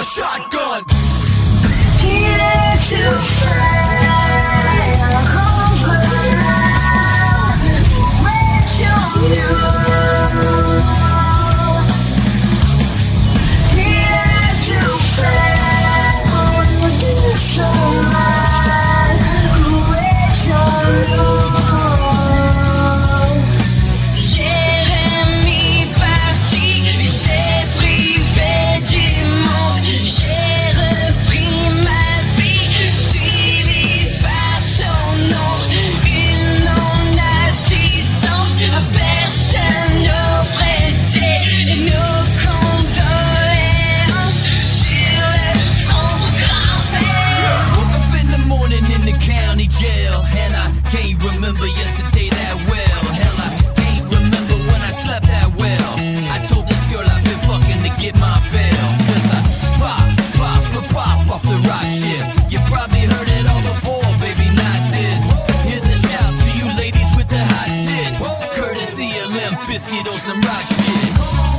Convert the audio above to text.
a shotgun. He to you fly. Bizkit on some rock shit.